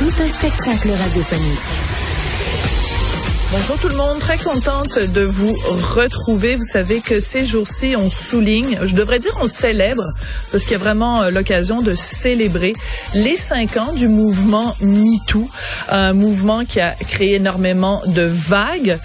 Tout un spectacle radiophonique. Bonjour tout le monde, très contente de vous retrouver. Vous savez que ces jours-ci, on souligne, je devrais dire on célèbre, parce qu'il y a vraiment euh, l'occasion de célébrer les cinq ans du mouvement MeToo, un mouvement qui a créé énormément de vagues.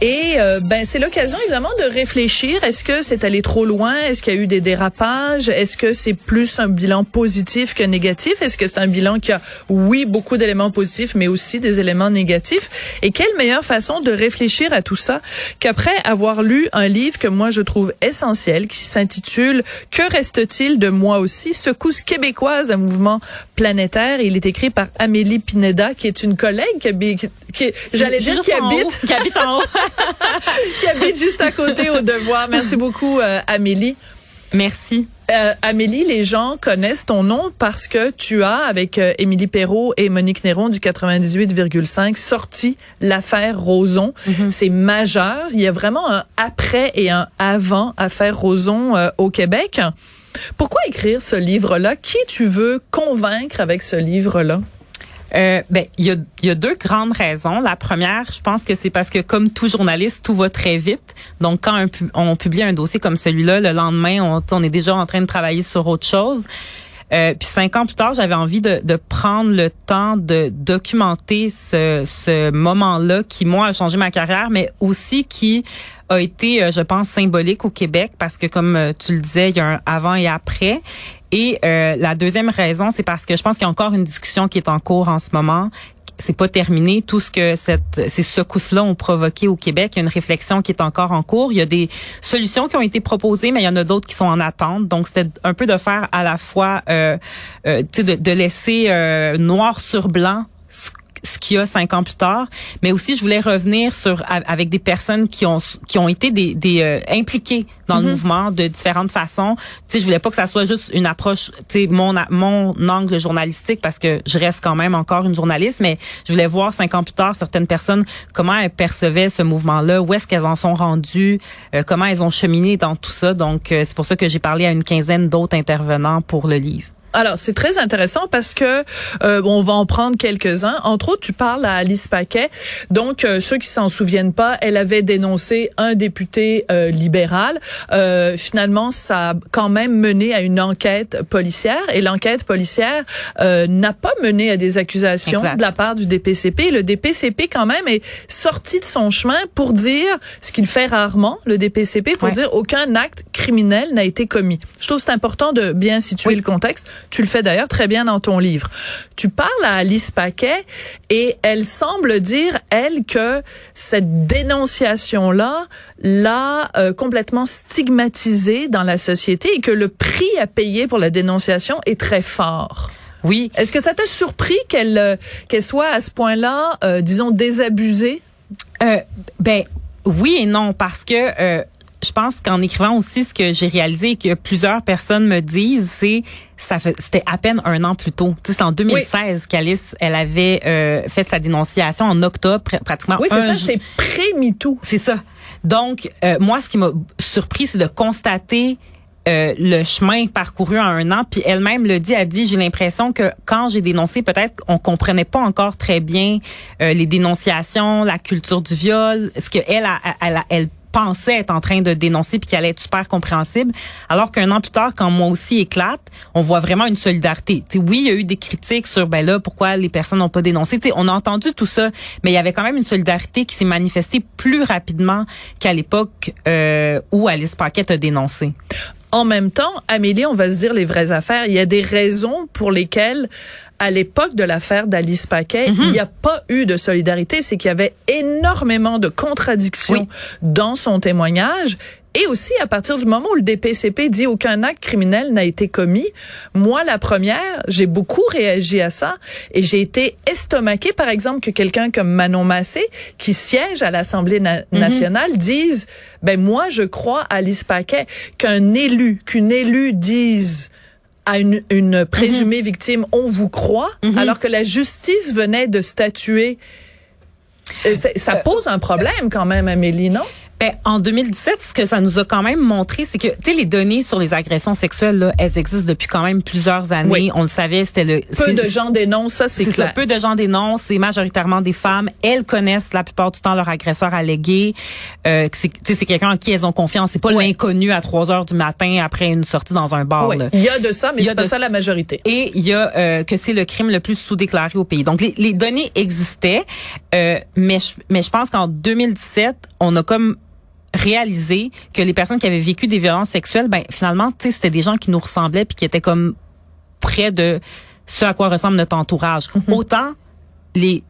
Et euh, ben c'est l'occasion évidemment de réfléchir. Est-ce que c'est allé trop loin? Est-ce qu'il y a eu des dérapages? Est-ce que c'est plus un bilan positif que négatif? Est-ce que c'est un bilan qui a, oui, beaucoup d'éléments positifs, mais aussi des éléments négatifs? Et quelle meilleure façon de réfléchir à tout ça qu'après avoir lu un livre que moi je trouve essentiel qui s'intitule Que reste-t-il de moi aussi secousse québécoise un mouvement planétaire il est écrit par Amélie Pineda qui est une collègue qui habite qui j'allais dire qui habite haut, qui habite en haut. qui habite juste à côté au devoir. Merci beaucoup euh, Amélie. Merci. Euh, Amélie, les gens connaissent ton nom parce que tu as, avec euh, Émilie Perrault et Monique Néron du 98,5, sorti l'affaire Roson. C'est majeur. Il y a vraiment un après et un avant affaire Roson euh, au Québec. Pourquoi écrire ce livre-là? Qui tu veux convaincre avec ce livre-là? Euh, ben, il y a, y a deux grandes raisons. La première, je pense que c'est parce que comme tout journaliste, tout va très vite. Donc, quand on publie un dossier comme celui-là, le lendemain, on est déjà en train de travailler sur autre chose. Euh, puis cinq ans plus tard, j'avais envie de, de prendre le temps de documenter ce, ce moment-là qui, moi, a changé ma carrière, mais aussi qui a été, euh, je pense, symbolique au Québec parce que, comme euh, tu le disais, il y a un avant et après. Et euh, la deuxième raison, c'est parce que je pense qu'il y a encore une discussion qui est en cours en ce moment. C'est pas terminé. Tout ce que ces secousses-là ont provoqué au Québec, il y a une réflexion qui est encore en cours. Il y a des solutions qui ont été proposées, mais il y en a d'autres qui sont en attente. Donc, c'était un peu de faire à la fois, euh, euh, de laisser euh, noir sur blanc ce qu'il y a cinq ans plus tard, mais aussi je voulais revenir sur avec des personnes qui ont qui ont été des, des euh, impliquées dans le mouvement de différentes façons. Tu sais, je voulais pas que ça soit juste une approche, tu sais, mon mon angle journalistique parce que je reste quand même encore une journaliste, mais je voulais voir cinq ans plus tard certaines personnes comment elles percevaient ce mouvement-là, où est-ce qu'elles en sont rendues, euh, comment elles ont cheminé dans tout ça. Donc euh, c'est pour ça que j'ai parlé à une quinzaine d'autres intervenants pour le livre. Alors, c'est très intéressant parce que euh, on va en prendre quelques-uns. Entre autres, tu parles à Alice Paquet. Donc, euh, ceux qui s'en souviennent pas, elle avait dénoncé un député euh, libéral. Euh, finalement, ça a quand même mené à une enquête policière et l'enquête policière euh, n'a pas mené à des accusations Exact. de la part du DPCP. Le DPCP, quand même, est sorti de son chemin pour dire ce qu'il fait rarement, le DPCP, pour Ouais. dire aucun acte criminel n'a été commis. Je trouve que c'est important de bien situer le contexte. Tu le fais d'ailleurs très bien dans ton livre. Tu parles à Alice Paquet et elle semble dire, elle, que cette dénonciation-là l'a euh, complètement stigmatisée dans la société et que le prix à payer pour la dénonciation est très fort. Oui, Est-ce que ça t'a surpris qu'elle euh, qu'elle soit à ce point-là, euh, disons, désabusée? Ben oui et non parce que euh, je pense qu'en écrivant aussi ce que j'ai réalisé et que plusieurs personnes me disent, c'est ça c'était à peine un an plus tôt. Tu sais, c'est en 2016 qu'Alice elle avait euh, fait sa dénonciation en octobre pratiquement. Oui, c'est ça, c'est pré-MeToo. C'est ça. Donc euh, moi ce qui m'a surpris c'est de constater euh, le chemin parcouru en un an. Puis elle-même le dit, a dit, j'ai l'impression que quand j'ai dénoncé, peut-être on comprenait pas encore très bien euh, les dénonciations, la culture du viol, ce que elle, elle, elle, pensait être en train de dénoncer puis qui allait être super compréhensible. Alors qu'un an plus tard, quand moi aussi éclate, on voit vraiment une solidarité. T'sais, oui, il y a eu des critiques sur ben là pourquoi les personnes n'ont pas dénoncé. T'sais, on a entendu tout ça, mais il y avait quand même une solidarité qui s'est manifestée plus rapidement qu'à l'époque euh, où Alice Paquette a dénoncé. En même temps, Amélie, on va se dire les vraies affaires. Il y a des raisons pour lesquelles à l'époque de l'affaire d'Alice Paquet, mhm. il n'y a pas eu de solidarité. C'est qu'il y avait énormément de contradictions dans son témoignage et aussi, à partir du moment où le DPCP dit aucun acte criminel n'a été commis, moi, la première, j'ai beaucoup réagi à ça et j'ai été estomaquée, par exemple, que quelqu'un comme Manon Massé, qui siège à l'Assemblée mhm. nationale, dise, ben moi, je crois à Alice Paquet, qu'un élu, qu'une élue dise à une, une présumée mhm. victime, on vous croit, mhm. alors que la justice venait de statuer. Euh, ça pose un problème quand même, Amélie, non? Ben, en 2017, ce que ça nous a quand même montré, c'est que, tu sais, les données sur les agressions sexuelles, là, elles existent depuis quand même plusieurs années. On le savait, c'était le... Peu de gens dénoncent, ça, c'est clair. peu de gens dénoncent, c'est majoritairement des femmes. Elles connaissent la plupart du temps leur agresseur allégué. Euh, c'est quelqu'un en qui elles ont confiance. C'est pas l'inconnu à 3 heures du matin après une sortie dans un bar. Il y a de ça, mais c'est pas ça la majorité. Et il y a euh, que c'est le crime le plus sous-déclaré au pays. Donc, les, les données existaient, euh, mais, je, mais je pense qu'en 2017, on a comme réaliser que les personnes qui avaient vécu des violences sexuelles, ben finalement, tu sais, c'était des gens qui nous ressemblaient puis qui étaient comme près de ce à quoi ressemble notre entourage. Mhm. Autant les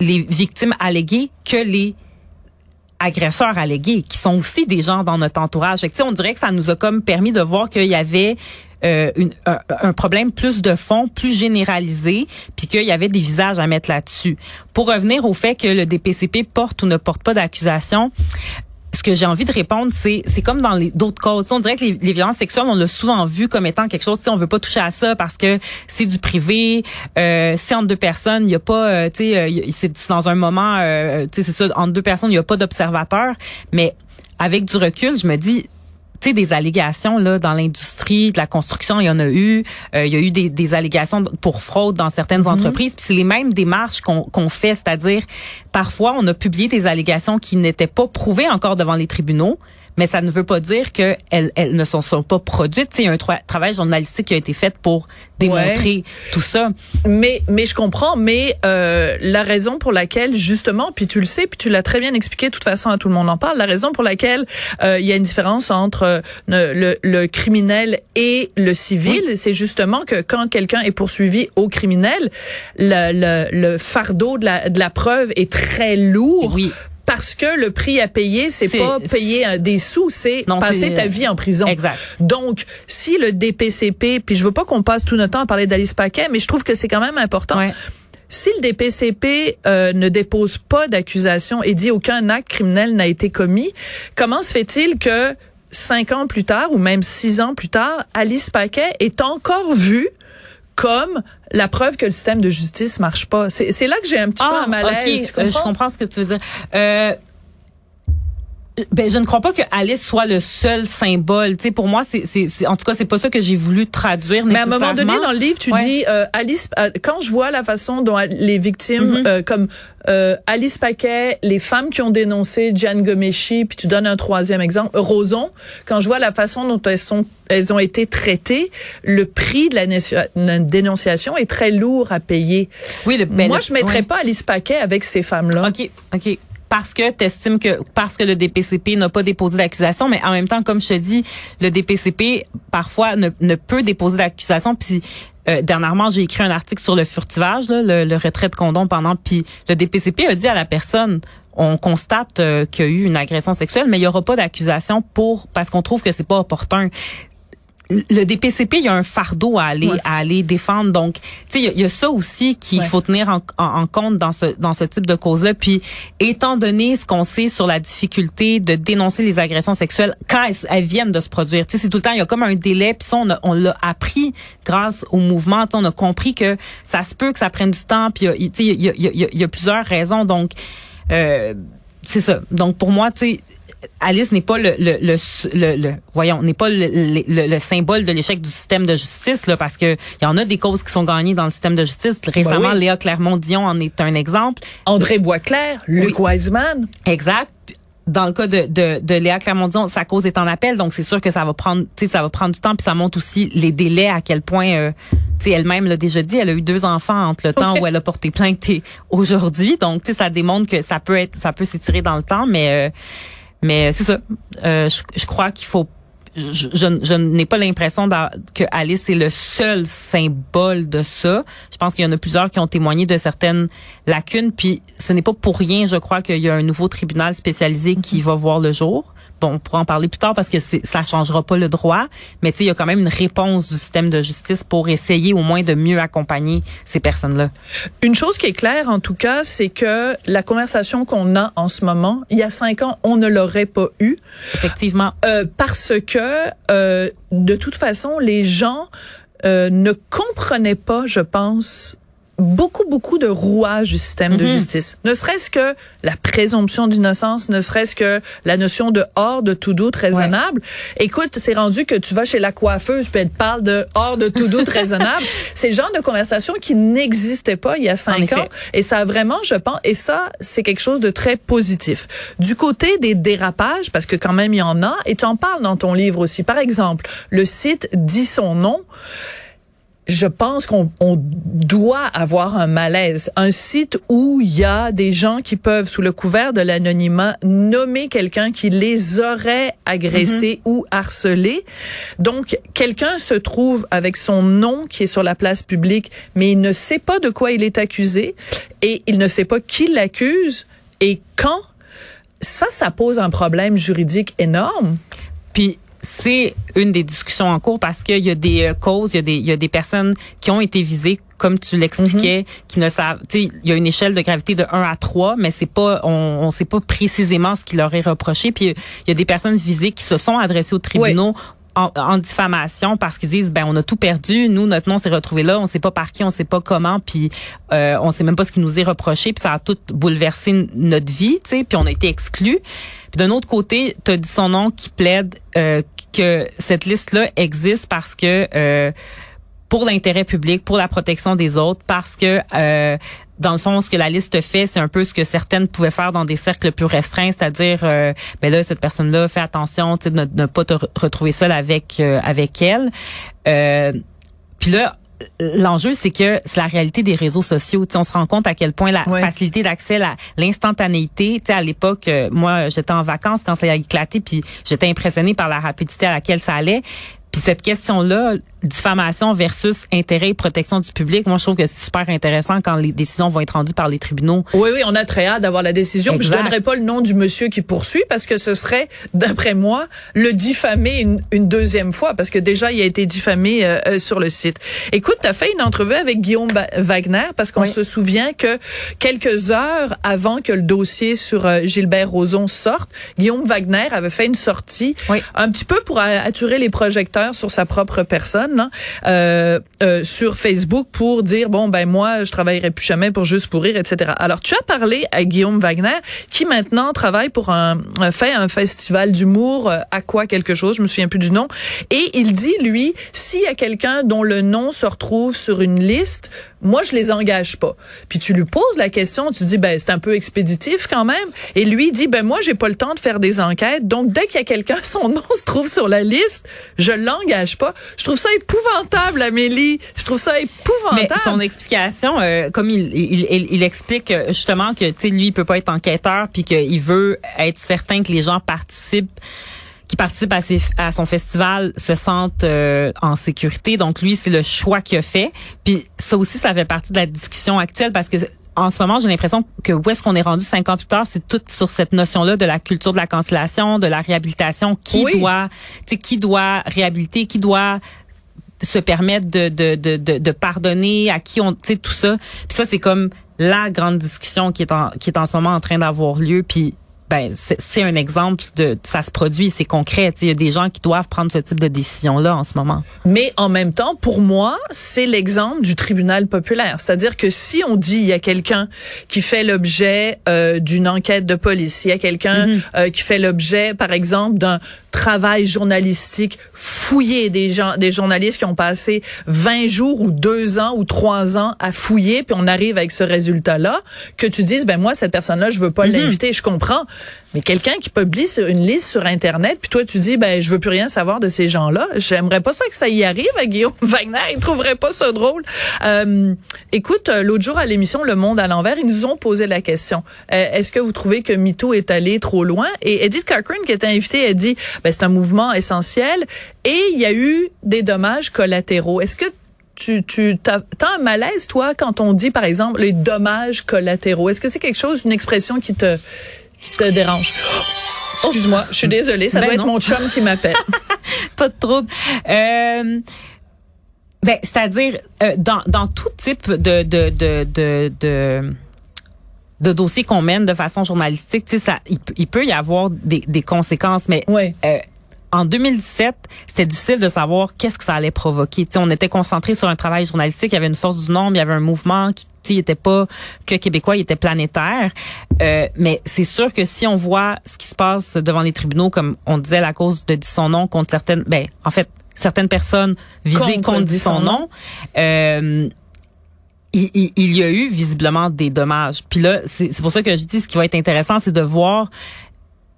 les victimes alléguées que les agresseurs allégués, qui sont aussi des gens dans notre entourage. Fait que, on dirait que ça nous a comme permis de voir qu'il y avait euh, une, un, un, problème plus de fond, plus généralisé, puis qu'il y avait des visages à mettre là-dessus. Pour revenir au fait que le DPCP porte ou ne porte pas d'accusation, ce que j'ai envie de répondre, c'est c'est comme dans d'autres causes. On dirait que les, violences sexuelles, on l'a souvent vu comme étant quelque chose. On veut pas toucher à ça parce que c'est du privé. Euh, c'est entre deux personnes. Il y a pas, euh, tu sais, euh, c'est dans un moment, euh, tu sais, c'est ça entre deux personnes. Il y a pas d'observateur. Mais avec du recul, je me dis, sais, des allégations là dans l'industrie de la construction, il y en a eu. Euh, il y a eu des, des, allégations pour fraude dans certaines mm-hmm. entreprises. Puis c'est les mêmes démarches qu'on qu'on fait, c'est-à-dire parfois on a publié des allégations qui n'étaient pas prouvées encore devant les tribunaux mais ça ne veut pas dire qu'elles elles ne sont, sont pas produites. Il y a un travail journalistique qui a été fait pour démontrer tout ça. Mais mais je comprends, mais euh, la raison pour laquelle justement, puis tu le sais, puis tu l'as très bien expliqué, de toute façon, à tout le monde en parle. La raison pour laquelle euh, il y a une différence entre euh, le, le, criminel et le civil, c'est justement que quand quelqu'un est poursuivi au criminel, le, le, le fardeau de la, de la preuve est très lourd. Oui parce que le prix à payer, c'est pas payer des sous, c'est passer ta vie en prison. Exact. Donc, si le DPCP, puis je veux pas qu'on passe tout notre temps à parler d'Alice Paquet, mais je trouve que c'est quand même important. Si le DPCP euh, ne dépose pas d'accusation et dit aucun acte criminel n'a été commis, comment se fait-il que cinq ans plus tard ou même six ans plus tard, Alice Paquet est encore vue comme la preuve que le système de justice marche pas. C'est là que j'ai un petit peu ah, un malaise. Tu comprends? je comprends ce que tu veux dire. Euh, ben, je ne crois pas que Alice soit le seul symbole. Tu sais, pour moi, c'est, c'est, en tout cas, c'est pas ça que j'ai voulu traduire. Mais à un moment donné, dans le livre, tu dis euh, Alice. Euh, quand je vois la façon dont les victimes, mm-hmm. euh, comme euh, Alice Paquet, les femmes qui ont dénoncé Diane Gomeshi, puis tu donnes un troisième exemple, Roson. Quand je vois la façon dont elles sont, elles ont été traitées, le prix de la dénonciation est très lourd à payer. Oui, le, ben, moi, je mettrais pas Alice Paquet avec ces femmes-là. Ok, ok parce que tu que parce que le DPCP n'a pas déposé d'accusation, mais en même temps, comme je te dis, le DPCP parfois ne, peut déposer d'accusation. Puis euh, dernièrement, j'ai écrit un article sur le furtivage, le, retrait de condom pendant. Puis le DPCP a dit à la personne on constate euh, qu'il y a eu une agression sexuelle, mais il y aura pas d'accusation pour parce qu'on trouve que c'est pas opportun le DPCP, il y a un fardeau à aller à aller défendre. Donc, tu sais, il y, a ça aussi qu'il faut tenir en, en, compte dans ce dans ce type de cause-là. Puis, étant donné ce qu'on sait sur la difficulté de dénoncer les agressions sexuelles quand elles, viennent de se produire, tu sais, c'est tout le temps il y a comme un délai. Puis ça, on, on l'a appris grâce au mouvement. On a compris que ça se peut que ça prenne du temps. Puis, tu sais, il y a, y, a, y a plusieurs raisons. Donc, euh, c'est ça. Donc pour moi, tu sais, Alice n'est pas le, le, le, le, voyons, n'est pas le, le, symbole de l'échec du système de justice là, parce que il y en a des causes qui sont gagnées dans le système de justice. Récemment, ben Léa Clermont-Dion en est un exemple. André Boisclair, Luc Wiseman. Exact dans le cas de, de, de Léa Clermont-Dion, sa cause est en appel, donc c'est sûr que ça va prendre, tu sais, ça va prendre du temps, puis ça montre aussi les délais à quel point, euh, tu sais, elle-même l'a déjà dit, elle a eu deux enfants entre le temps où elle a porté plainte et aujourd'hui, donc tu sais, ça démontre que ça peut être, ça peut s'étirer dans le temps, mais euh, mais c'est ça. Euh, je, je crois qu'il faut je, je, n'ai pas l'impression que Alice est le seul symbole de ça. Je pense qu'il y en a plusieurs qui ont témoigné de certaines lacunes. Puis ce n'est pas pour rien, je crois, qu'il y a un nouveau tribunal spécialisé qui va voir le jour on pourra en parler plus tard parce que ça changera pas le droit, mais il y a quand même une réponse du système de justice pour essayer au moins de mieux accompagner ces personnes-là. Une chose qui est claire, en tout cas, c'est que la conversation qu'on a en ce moment, il y a cinq ans, on ne l'aurait pas eu. Effectivement. Euh, parce que, euh, de toute façon, les gens euh, ne comprenaient pas, je pense, beaucoup, beaucoup de rouages du système de mhm. justice. Ne serait-ce que la présomption d'innocence, ne serait-ce que la notion de hors de tout doute raisonnable. Écoute, c'est rendu que tu vas chez la coiffeuse puis elle te parle de hors de tout doute raisonnable. C'est le genre de conversation qui n'existait pas il y a cinq ans. Et ça a vraiment, je pense, et ça, c'est quelque chose de très positif. Du côté des dérapages, parce que quand même il y en a, et tu en parles dans ton livre aussi. Par exemple, le site dit son nom je pense qu'on doit avoir un malaise. Un site où il y a des gens qui peuvent, sous le couvert de l'anonymat, nommer quelqu'un qui les aurait agressés mhm. ou harcelés. Donc, quelqu'un se trouve avec son nom qui est sur la place publique, mais il ne sait pas de quoi il est accusé et il ne sait pas qui l'accuse et quand. Ça, ça pose un problème juridique énorme. Puis c'est une des discussions en cours parce qu'il y a des euh, causes, il y a des, il y a des personnes qui ont été visées comme tu l'expliquais, mhm. qui ne savent, tu sais, il y a une échelle de gravité de 1 à 3, mais c'est pas, on, on sait pas précisément ce qui leur est reproché. Puis il y a des personnes visées qui se sont adressées aux tribunaux en, diffamation parce qu'ils disent ben on a tout perdu. Nous notre nom s'est retrouvé là. On sait pas par qui on sait pas comment. Puis euh, on sait même pas ce qui nous est reproché. Puis ça a tout bouleversé notre vie tu sais. Puis on a été exclus. Puis d'un autre côté tu as dit son nom qui plaide euh, que cette liste là existe parce que euh, pour l'intérêt public, pour la protection des autres, parce que euh, dans le fond, ce que la liste fait, c'est un peu ce que certaines pouvaient faire dans des cercles plus restreints, c'est-à-dire, euh, ben là, cette personne-là, fais attention, tu ne, ne pas te retrouver seule avec euh, avec elle. Euh, puis là, l'enjeu, c'est que c'est la réalité des réseaux sociaux. on se rend compte à quel point la facilité d'accès, l'instantanéité. À l'époque, moi, j'étais en vacances quand ça a éclaté, puis j'étais impressionnée par la rapidité à laquelle ça allait. Puis cette question-là, diffamation versus intérêt et protection du public, moi je trouve que c'est super intéressant quand les décisions vont être rendues par les tribunaux. Oui, oui, on a très hâte d'avoir la décision. Je donnerai pas le nom du monsieur qui poursuit parce que ce serait, d'après moi, le diffamer une, une, deuxième fois parce que déjà il a été diffamé euh, euh, sur le site. Écoute, tu as fait une entrevue avec Guillaume Wagner parce qu'on se souvient que quelques heures avant que le dossier sur euh, Gilbert Rozon sorte, Guillaume Wagner avait fait une sortie un petit peu pour attirer les projecteurs sur sa propre personne euh, euh, sur Facebook pour dire bon ben moi je travaillerai plus jamais pour juste pourrir etc. Alors tu as parlé à Guillaume Wagner qui maintenant travaille pour un, fait un festival d'humour euh, à quoi quelque chose je me souviens plus du nom et il dit lui s'il y a quelqu'un dont le nom se retrouve sur une liste moi je les engage pas. Puis tu lui poses la question, tu dis ben c'est un peu expéditif quand même et lui dit ben moi j'ai pas le temps de faire des enquêtes donc dès qu'il y a quelqu'un son nom se trouve sur la liste, je l'engage pas. Je trouve ça épouvantable Amélie, je trouve ça épouvantable. Mais son explication euh, comme il, il, il, explique euh, justement que tu sais lui il peut pas être enquêteur puis qu'il veut être certain que les gens participent qui participent à, à son festival se sentent euh, en sécurité. Donc lui, c'est le choix qu'il a fait. Puis ça aussi, ça fait partie de la discussion actuelle parce que en ce moment, j'ai l'impression que où est-ce qu'on est rendu cinq ans plus tard, c'est tout sur cette notion-là de la culture de la cancellation, de la réhabilitation. Qui doit, tu sais, qui doit réhabiliter, qui doit se permettre de, de, de, de, de pardonner, à qui on, tu sais, tout ça. Puis ça, c'est comme la grande discussion qui est en, qui est en ce moment en train d'avoir lieu. Puis ben c'est un exemple de ça se produit, c'est concret. Il y a des gens qui doivent prendre ce type de décision là en ce moment. Mais en même temps, pour moi, c'est l'exemple du tribunal populaire. C'est-à-dire que si on dit il y a quelqu'un qui fait l'objet euh, d'une enquête de police, il y a quelqu'un mm-hmm. euh, qui fait l'objet, par exemple, d'un travail journalistique fouillé des gens, des journalistes qui ont passé 20 jours ou deux ans ou trois ans à fouiller, puis on arrive avec ce résultat-là, que tu dises, ben moi, cette personne-là, je veux pas mm-hmm. l'inviter, je comprends. Mais quelqu'un qui publie une liste sur Internet, puis toi, tu dis, ben, je veux plus rien savoir de ces gens-là. J'aimerais pas ça que ça y arrive à Guillaume Wagner. Il trouverait pas ça drôle. Euh, écoute, euh, l'autre jour à l'émission Le Monde à l'envers, ils nous ont posé la question. Euh, est-ce que vous trouvez que MeToo est allé trop loin? Et Edith Cochrane, qui était invitée, a dit, ben, c'est un mouvement essentiel et il y a eu des dommages collatéraux. Est-ce que tu, tu as, un malaise, toi, quand on dit, par exemple, les dommages collatéraux? Est-ce que c'est quelque chose, une expression qui te, qui te dérange. Excuse-moi, je suis désolée, ça ben doit être mon chum qui m'appelle. Pas de trouble. Euh, ben, c'est-à-dire euh, dans, dans tout type de de de de, de de dossiers qu'on mène de façon journalistique, tu sais, ça, il, peut y avoir des, des conséquences, mais ouais. euh, en 2017, c'était difficile de savoir qu'est-ce que ça allait provoquer. on était concentré sur un travail journalistique, il y avait une source du nombre, il y avait un mouvement qui n'était pas que québécois, il était planétaire. Euh, mais c'est sûr que si on voit ce qui se passe devant les tribunaux, comme on disait, la cause de dit son nom contre certaines, ben en fait certaines personnes visées contre, dit son nom. Euh, il, il, y a eu visiblement des dommages. Puis là, c'est pour ça que je dis ce qui va être intéressant, c'est de voir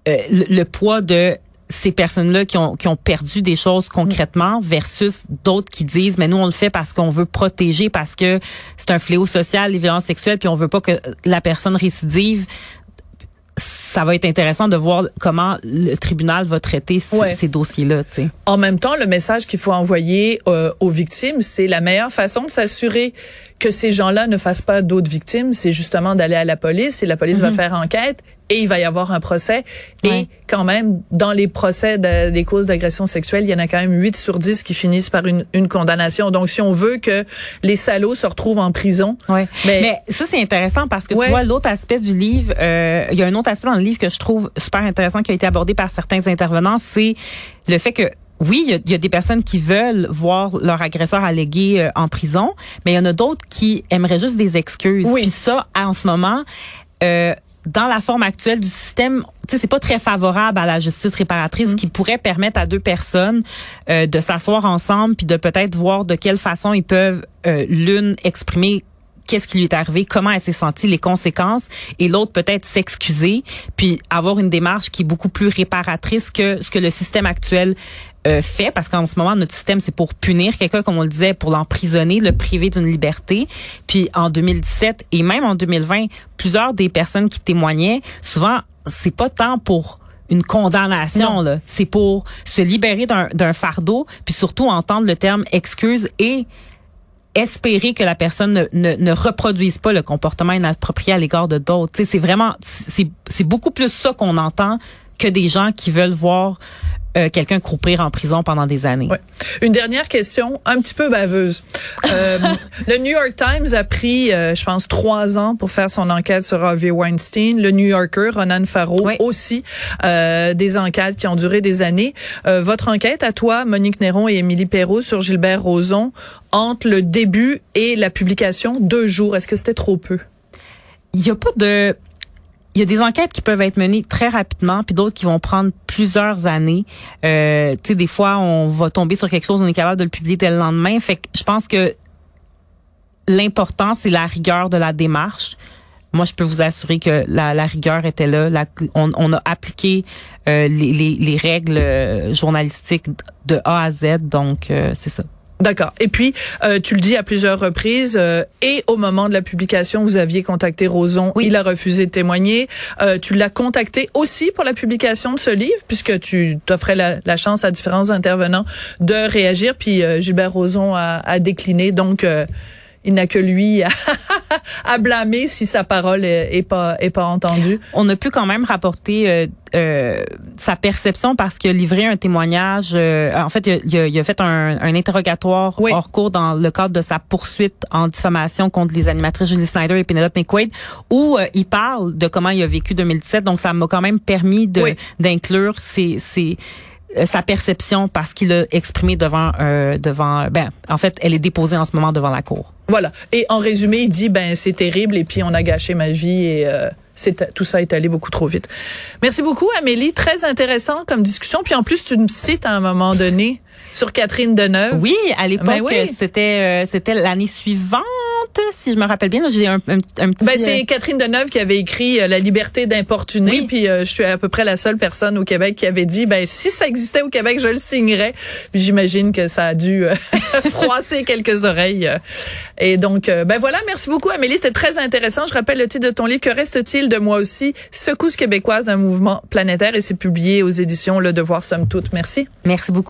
euh, le, poids de ces personnes-là qui ont, qui ont perdu des choses concrètement versus d'autres qui disent mais nous on le fait parce qu'on veut protéger parce que c'est un fléau social les violences sexuelles puis on veut pas que la personne récidive ça va être intéressant de voir comment le tribunal va traiter ces dossiers-là. En même temps, le message qu'il faut envoyer euh, aux victimes, c'est la meilleure façon de s'assurer que ces gens-là ne fassent pas d'autres victimes, c'est justement d'aller à la police et la police va mhm. faire enquête et il va y avoir un procès. Et quand même, dans les procès des causes d'agression sexuelle, il y en a quand même 8 sur 10 qui finissent par une, une condamnation. Donc, si on veut que les salauds se retrouvent en prison. Ouais. Mais, ça, c'est intéressant parce que tu vois, l'autre aspect du livre, euh, il y a un autre aspect dans le livre que je trouve super intéressant qui a été abordé par certains intervenants, c'est le fait que oui, il y, a des personnes qui veulent voir leur agresseur allégué euh, en prison, mais il y en a d'autres qui aimeraient juste des excuses. Oui. Puis ça, en ce moment, euh, dans la forme actuelle du système, c'est pas très favorable à la justice réparatrice mm. qui pourrait permettre à deux personnes euh, de s'asseoir ensemble puis de peut-être voir de quelle façon ils peuvent l'une exprimer qu'est-ce qui lui est arrivé, comment elle s'est sentie, les conséquences, et l'autre peut-être s'excuser, puis avoir une démarche qui est beaucoup plus réparatrice que ce que le système actuel euh, fait, parce qu'en ce moment, notre système, c'est pour punir quelqu'un, comme on le disait, pour l'emprisonner, le priver d'une liberté. Puis en 2017 et même en 2020, plusieurs des personnes qui témoignaient, souvent, c'est pas tant pour une condamnation, là. C'est pour se libérer d'un fardeau, puis surtout entendre le terme excuse et espérer que la personne ne, ne, reproduise pas le comportement inapproprié à l'égard de d'autres. C'est vraiment, c'est beaucoup plus ça qu'on entend que des gens qui veulent voir euh, quelqu'un croupir en prison pendant des années. Ouais. Une dernière question, un petit peu baveuse. Euh, le New York Times a pris, euh, je pense, trois ans pour faire son enquête sur Harvey Weinstein. Le New Yorker, Ronan Farrow, aussi euh, des enquêtes qui ont duré des années. votre enquête à toi, Monique Néron et Émilie Perrault sur Gilbert Rozon, entre le début et la publication, deux jours. Est-ce que c'était trop peu? Il n'y a pas de il y a des enquêtes qui peuvent être menées très rapidement, puis d'autres qui vont prendre plusieurs années. Euh, tu sais, des fois, on va tomber sur quelque chose, on est capable de le publier dès le lendemain. Fait que je pense que l'important, c'est la rigueur de la démarche. Moi, je peux vous assurer que la, la rigueur était là. on, on, a appliqué euh, les, les, les, règles euh, journalistiques de A à Z, donc euh, c'est ça. D'accord. Et puis, euh, tu le dis à plusieurs reprises, euh, et au moment de la publication, vous aviez contacté Roson. Oui. Il a refusé de témoigner. Euh, tu l'as contacté aussi pour la publication de ce livre, puisque tu t'offrais la, la, chance à différents intervenants de réagir. Puis Gilbert Roson a, a décliné. Donc, il n'a que lui à, à, blâmer si sa parole est, est, pas est pas entendue. On a pu quand même rapporter euh, euh, sa perception parce qu'il a livré un témoignage. Euh, en fait, il a, il a fait un, un interrogatoire hors cours dans le cadre de sa poursuite en diffamation contre les animatrices Julie Snyder et Penelope McQuaid, où euh, il parle de comment il a vécu 2017. Donc, ça m'a quand même permis de d'inclure ces, ces sa perception parce qu'il a exprimé devant euh, devant ben en fait elle est déposée en ce moment devant la cour. Voilà. Et en résumé, il dit ben c'est terrible et puis on a gâché ma vie et euh, c'est tout ça est allé beaucoup trop vite. Merci beaucoup Amélie, très intéressant comme discussion puis en plus tu me cites à un moment donné sur Catherine Deneuve. Oui, à l'époque ben c'était c'était l'année suivante si je me rappelle bien. J'ai un, un, un, petit. Ben, c'est euh, Catherine Deneuve qui avait écrit euh, La liberté d'importuner. Puis euh, je suis à peu près la seule personne au Québec qui avait dit ben si ça existait au Québec, je le signerais. Puis j'imagine que ça a dû froisser quelques oreilles. Et donc ben voilà, merci beaucoup Amélie, c'était très intéressant. Je rappelle le titre de ton livre Que reste-t-il de moi aussi? Secousse québécoise d'un mouvement planétaire et c'est publié aux éditions Le Devoir somme toute. Merci. Merci beaucoup.